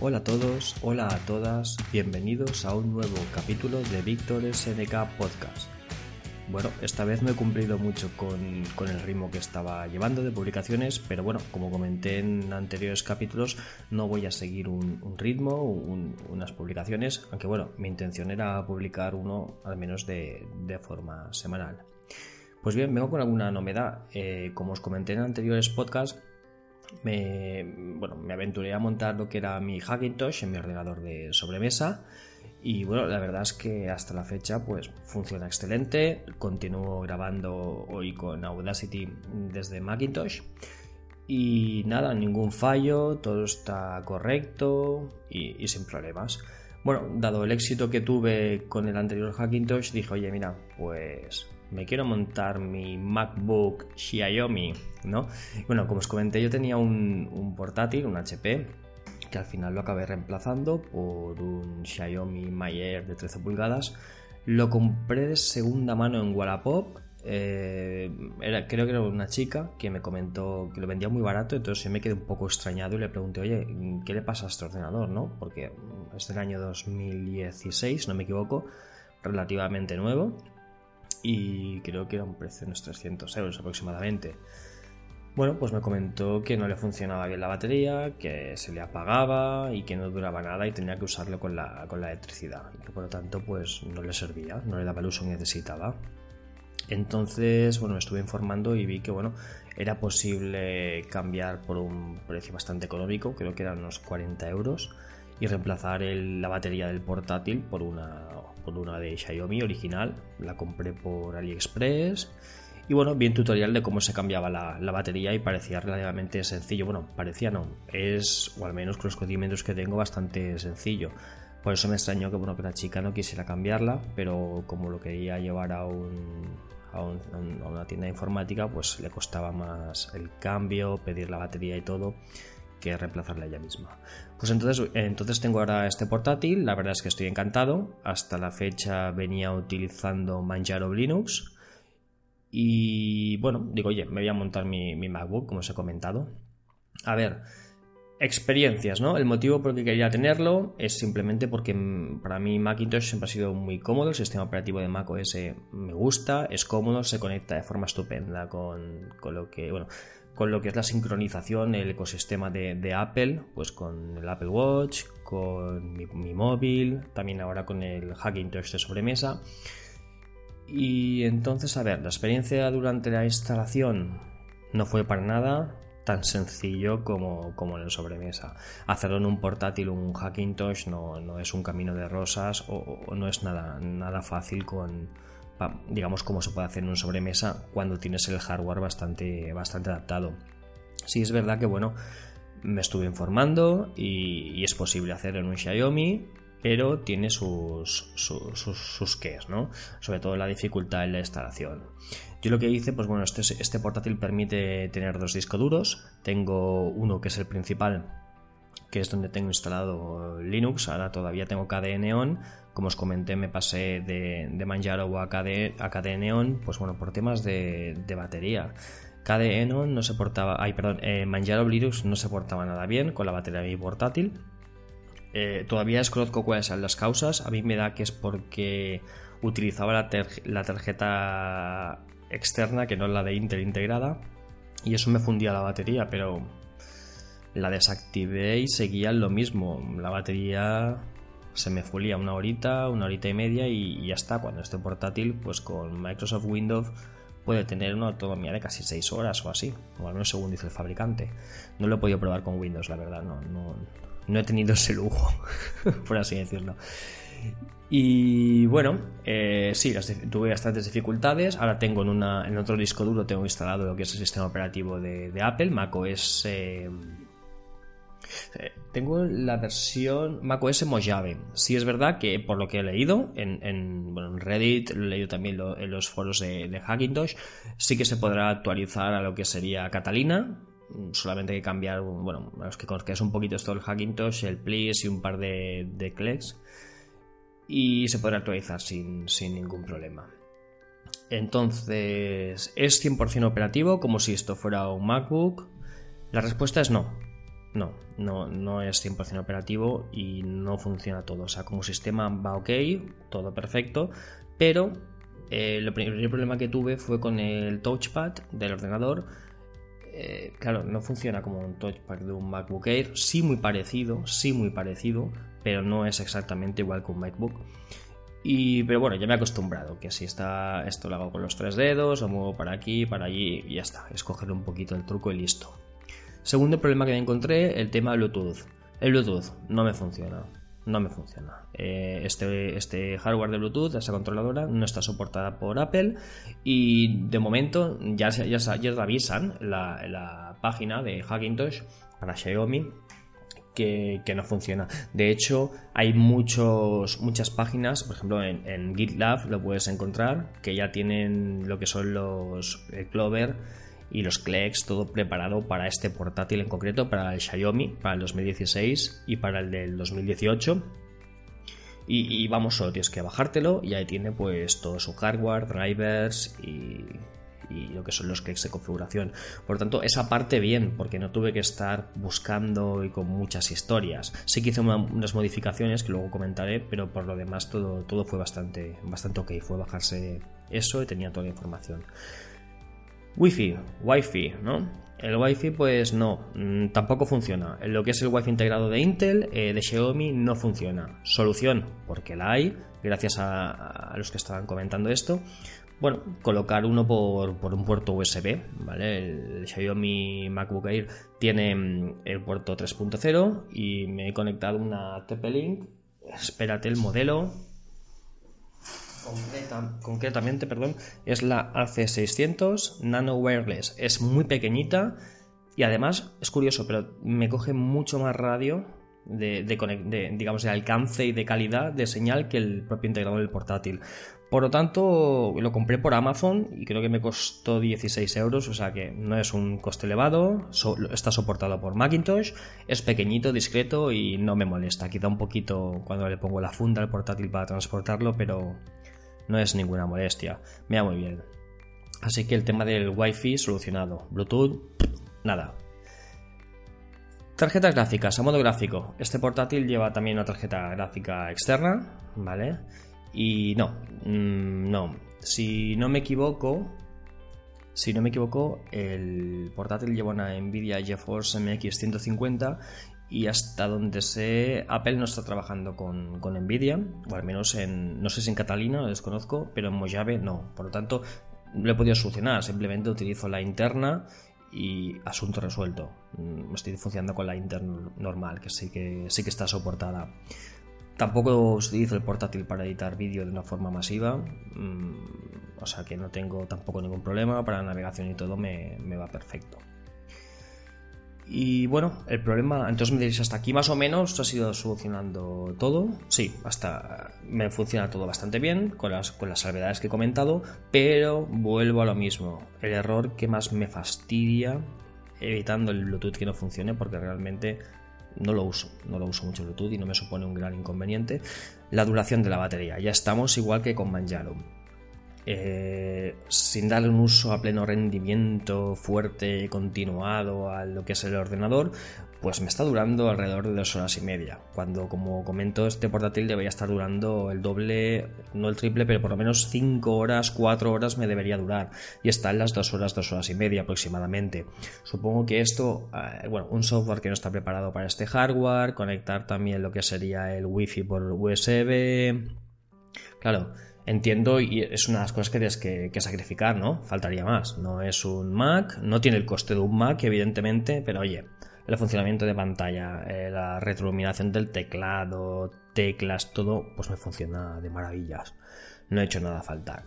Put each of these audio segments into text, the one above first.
Hola a todos, hola a todas, bienvenidos a un nuevo capítulo de Víctor SNK Podcast. Bueno, esta vez no he cumplido mucho con, el ritmo que estaba llevando de publicaciones, pero bueno, como comenté en anteriores capítulos, no voy a seguir un, ritmo, unas publicaciones, aunque bueno, mi intención era publicar uno al menos de, forma semanal. Pues bien, vengo con alguna novedad. Eh, como os comenté en anteriores podcasts, me, bueno, me aventuré a montar lo que era mi Hackintosh en mi ordenador de sobremesa. Y bueno, la verdad es que hasta la fecha pues funciona excelente. Continúo grabando hoy con Audacity desde Macintosh. Y nada, ningún fallo, todo está correcto y, y, sin problemas. Bueno, dado el éxito que tuve con el anterior Hackintosh, dije, oye, mira, pues me quiero montar mi MacBook Xiaomi, ¿no? Bueno, como os comenté, yo tenía un, portátil, un HP, que al final lo acabé reemplazando por un Xiaomi Mi Air de 13 pulgadas. Lo compré de segunda mano en Wallapop. Eh, era, creo que era una chica que me comentó que lo vendía muy barato, entonces yo me quedé un poco extrañado y le pregunté, oye, ¿qué le pasa a este ordenador? ¿no? Porque es del año 2016, no me equivoco, relativamente nuevo y creo que era un precio de unos 300 euros aproximadamente. Bueno, pues me comentó que no le funcionaba bien la batería, que se le apagaba y que no duraba nada y tenía que usarlo con la, con la electricidad. Por lo tanto, pues no le servía, no le daba el uso que necesitaba. Entonces, bueno, me estuve informando y vi que, bueno, era posible cambiar por un precio bastante económico, creo que eran unos 40 euros, y reemplazar la batería del portátil por una, por una de Xiaomi original. La compré por AliExpress. Y bueno, vi un tutorial de cómo se cambiaba la, batería y parecía relativamente sencillo. Bueno, parecía no, es, o al menos con los conocimientos que tengo, bastante sencillo. Por eso me extrañó que, bueno, que la chica no quisiera cambiarla, pero como lo quería llevar a, un, a, una tienda informática, pues le costaba más el cambio, pedir la batería y todo que reemplazarla ella misma. Pues entonces, entonces tengo ahora este portátil, la verdad es que estoy encantado. Hasta la fecha venía utilizando Manjaro Linux. Y bueno, digo, oye, me voy a montar mi, MacBook, como os he comentado. A ver, experiencias, ¿no? El motivo por el que quería tenerlo es simplemente porque mm, para mí Macintosh siempre ha sido muy cómodo, el sistema operativo de macOS me gusta, es cómodo, se conecta de forma estupenda con, con lo que, bueno, con lo que es la sincronización, el ecosistema de, Apple, pues con el Apple Watch, con mi, móvil, también ahora con el Hackintosh de sobremesa. Y entonces, a ver, la experiencia durante la instalación no fue para nada tan sencillo como, como en el sobremesa. Hacerlo en un portátil un Hackintosh no, no es un camino de rosas o, no es nada, nada fácil con, digamos, como se puede hacer en un sobremesa cuando tienes el hardware bastante, bastante adaptado. Sí es verdad que, bueno, me estuve informando y, es posible hacerlo en un Xiaomi, pero tiene sus, sus, sus, ¿no? Sobre todo la dificultad en la instalación. Yo lo que hice, pues bueno, este, este portátil permite tener dos discos duros. Tengo uno que es el principal, que es donde tengo instalado Linux. Ahora todavía tengo KDE Neon, como os comenté, me pasé de, de Manjaro a KDE, a KDE Neon, pues bueno, por temas de, batería. KDE Neon no se portaba, ay, perdón, eh, Manjaro Linux no se portaba nada bien con la batería de mi portátil. Eh, todavía desconozco cuáles son las causas. A mí me da que es porque utilizaba la, tarjeta externa que no es la de Intel integrada y eso me fundía la batería, pero la desactivé y seguía lo mismo. La batería se me fulía una horita, una horita y media y, ya está. Cuando esté portátil, pues con Microsoft Windows puede tener una autonomía de casi 6 horas o así, o al menos según dice el fabricante. No lo he podido probar con Windows, la verdad, no, no he tenido ese lujo, por así decirlo. Y bueno, eh, sí, tuve bastantes dificultades. Ahora tengo en, una, en otro disco duro, tengo instalado lo que es el sistema operativo de, Apple, macOS. Eh, eh, tengo la versión macOS Mojave. Sí es verdad que por lo que he leído en, Reddit, lo he leído también en los foros de, de Hackintosh, sí que se podrá actualizar a lo que sería Catalina, solamente hay que cambiar, bueno, los que es un poquito esto el Hackintosh, el Please y un par de, de clicks y se podrá actualizar sin, ningún problema. Entonces, ¿es 100% operativo como si esto fuera un MacBook? La respuesta es no. No, no, no es 100% operativo y no funciona todo. O sea, como sistema va ok, todo perfecto, pero eh, el primer problema que tuve fue con el touchpad del ordenador. Eh, claro, no funciona como un touchpad de un MacBook Air, sí muy parecido, sí muy parecido, pero no es exactamente igual que un MacBook. Y, pero bueno, ya me he acostumbrado, que si está, esto lo hago con los tres dedos, lo muevo para aquí, para allí y ya está, escoger un poquito el truco y listo. Segundo problema que me encontré, el tema Bluetooth. El Bluetooth no me funciona, no me funciona. Eh, este, este hardware de Bluetooth, esa controladora, no está soportada por Apple y de momento ya, ya, ya avisan la, la página de Hackintosh para Xiaomi que, no funciona. De hecho, hay muchos, muchas páginas, por ejemplo en, GitLab lo puedes encontrar, que ya tienen lo que son los Clover y los Clex, todo preparado para este portátil en concreto, para el Xiaomi, para el 2016 y para el del 2018. Y, vamos, solo tienes que bajártelo y ahí tiene pues todo su hardware, drivers y, y lo que son los clics de configuración. Por lo tanto, esa parte bien, porque no tuve que estar buscando y con muchas historias. Sí que hice unas modificaciones que luego comentaré, pero por lo demás todo, todo fue bastante, bastante ok. Fue bajarse eso y tenía toda la información. Wi-Fi, Wi-Fi, ¿no? El Wi-Fi, pues no, mm, tampoco funciona. Lo que es el Wi-Fi integrado de Intel, eh, de Xiaomi, no funciona. Solución, porque la hay, gracias a los que estaban comentando esto bueno, colocar uno por, un puerto USB, ¿vale? El Xiaomi MacBook Air tiene mm, el puerto 3.0 y me he conectado una TP-Link. Espérate, el modelo. Concretamente, perdón, es la AC600 Nano Wireless. Es muy pequeñita y además es curioso, pero me coge mucho más radio de, digamos, de alcance y de calidad de señal que el propio integrador del portátil. Por lo tanto, lo compré por Amazon y creo que me costó 16 euros, o sea que no es un coste elevado, está soportado por Macintosh, es pequeñito, discreto y no me molesta. Quita un poquito cuando le pongo la funda al portátil para transportarlo, pero no es ninguna molestia. Me va muy bien. Así que el tema del Wi-Fi solucionado. Bluetooth, nada. Tarjetas gráficas, a modo gráfico. Este portátil lleva también una tarjeta gráfica externa, ¿vale? Y no, mm, no. Si no me equivoco, si no me equivoco, el portátil lleva una Nvidia GeForce MX 150 y hasta donde sé, Apple no está trabajando con, Nvidia, o al menos en, no sé si en Catalina, lo desconozco, pero en Mojave no. Por lo tanto, lo he podido solucionar, simplemente utilizo la interna y asunto resuelto. Mm, estoy funcionando con la interna normal, que sí que, que está soportada. Tampoco utilizo el portátil para editar vídeo de una forma masiva, mm, o sea que no tengo tampoco ningún problema, para navegación y todo me, va perfecto. Y bueno, el problema, entonces me diréis, hasta aquí más o menos ha sido solucionando todo. Sí, hasta me funciona todo bastante bien, con las, con las salvedades que he comentado, pero vuelvo a lo mismo. El error que más me fastidia, evitando el Bluetooth que no funcione, porque realmente no lo uso, no lo uso mucho Bluetooth y no me supone un gran inconveniente. La duración de la batería, ya estamos igual que con Manjaro. Eh, sin darle un uso a pleno rendimiento fuerte y continuado a lo que es el ordenador, pues me está durando alrededor de dos horas y media. Cuando, como comento, este portátil debería estar durando el doble, no el triple, pero por lo menos cinco horas, cuatro horas me debería durar. Y está en las dos horas, dos horas y media aproximadamente. Supongo que esto, eh, bueno, un software que no está preparado para este hardware, conectar también lo que sería el wifi por USB. Claro, entiendo y es una de las cosas que tienes que, sacrificar, ¿no? Faltaría más. No es un Mac, no tiene el coste de un Mac, evidentemente, pero oye, el funcionamiento de pantalla, eh, la retroiluminación del teclado, teclas, todo, pues me funciona de maravillas. No he hecho nada faltar.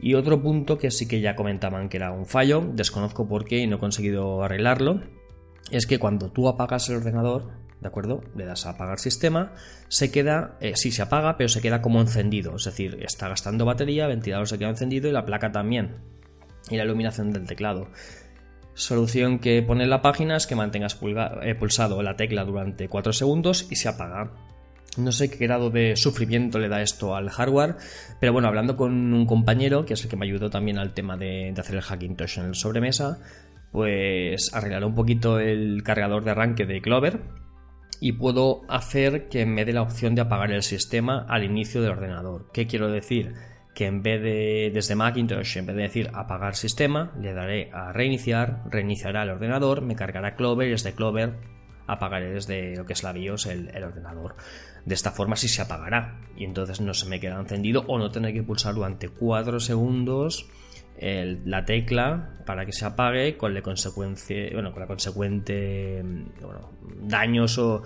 Y otro punto que sí que ya comentaban que era un fallo, desconozco por qué y no he conseguido arreglarlo, es que cuando tú apagas el ordenador, ¿de acuerdo? Le das a apagar sistema, se queda, eh, sí se apaga, pero se queda como encendido, es decir, está gastando batería, ventilador se queda encendido y la placa también, y la iluminación del teclado. Solución que pone en la página es que mantengas eh, pulsado la tecla durante 4 segundos y se apaga. No sé qué grado de sufrimiento le da esto al hardware, pero bueno, hablando con un compañero, que es el que me ayudó también al tema de, de hacer el Hackintosh en el sobremesa, pues arreglaré un poquito el cargador de arranque de Clover, y puedo hacer que me dé la opción de apagar el sistema al inicio del ordenador. ¿Qué quiero decir? Que en vez de desde Macintosh, en vez de decir apagar sistema, le daré a reiniciar, reiniciará el ordenador, me cargará Clover y desde Clover apagaré desde lo que es la BIOS el, ordenador. De esta forma sí se apagará y entonces no se me queda encendido o no tendré que pulsar durante 4 segundos la tecla para que se apague con, la consecuencia, bueno, con la consecuente daños o,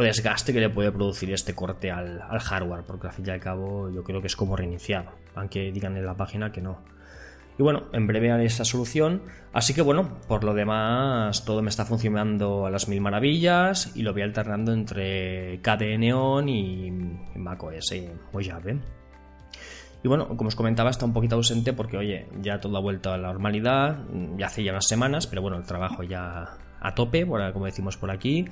desgaste que le puede producir este corte al, hardware, porque al fin y al cabo yo creo que es como reiniciar, aunque digan en la página que no. Y bueno, en breve haré esa solución. Así que bueno, por lo demás, todo me está funcionando a las mil maravillas y lo voy alternando entre KDE Neon y macOS o Java. Y bueno, como os comentaba, está un poquito ausente porque, oye, ya todo ha vuelto a la normalidad, ya hace ya unas semanas, pero bueno, el trabajo ya a tope, como decimos por aquí.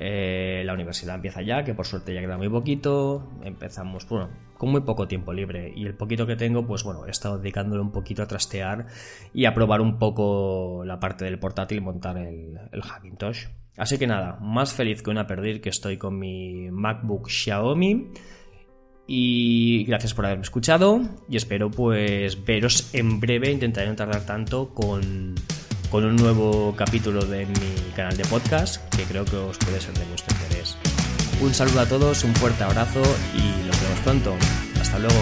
Eh, la universidad empieza ya, que por suerte ya queda muy poquito. Empezamos, bueno, con muy poco tiempo libre. Y el poquito que tengo, pues bueno, he estado dedicándolo un poquito a trastear y a probar un poco la parte del portátil y montar el, el Hackintosh. Así que nada, más feliz que una perdir que estoy con mi MacBook Xiaomi y gracias por haberme escuchado y espero pues veros en breve. Intentaré no tardar tanto con, con un nuevo capítulo de mi canal de podcast que creo que os puede ser de vuestro interés. Un saludo a todos, un fuerte abrazo y nos vemos pronto. Hasta luego.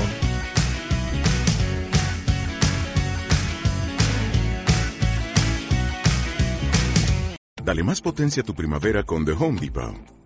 Dale más potencia a tu primavera con The Home Depot.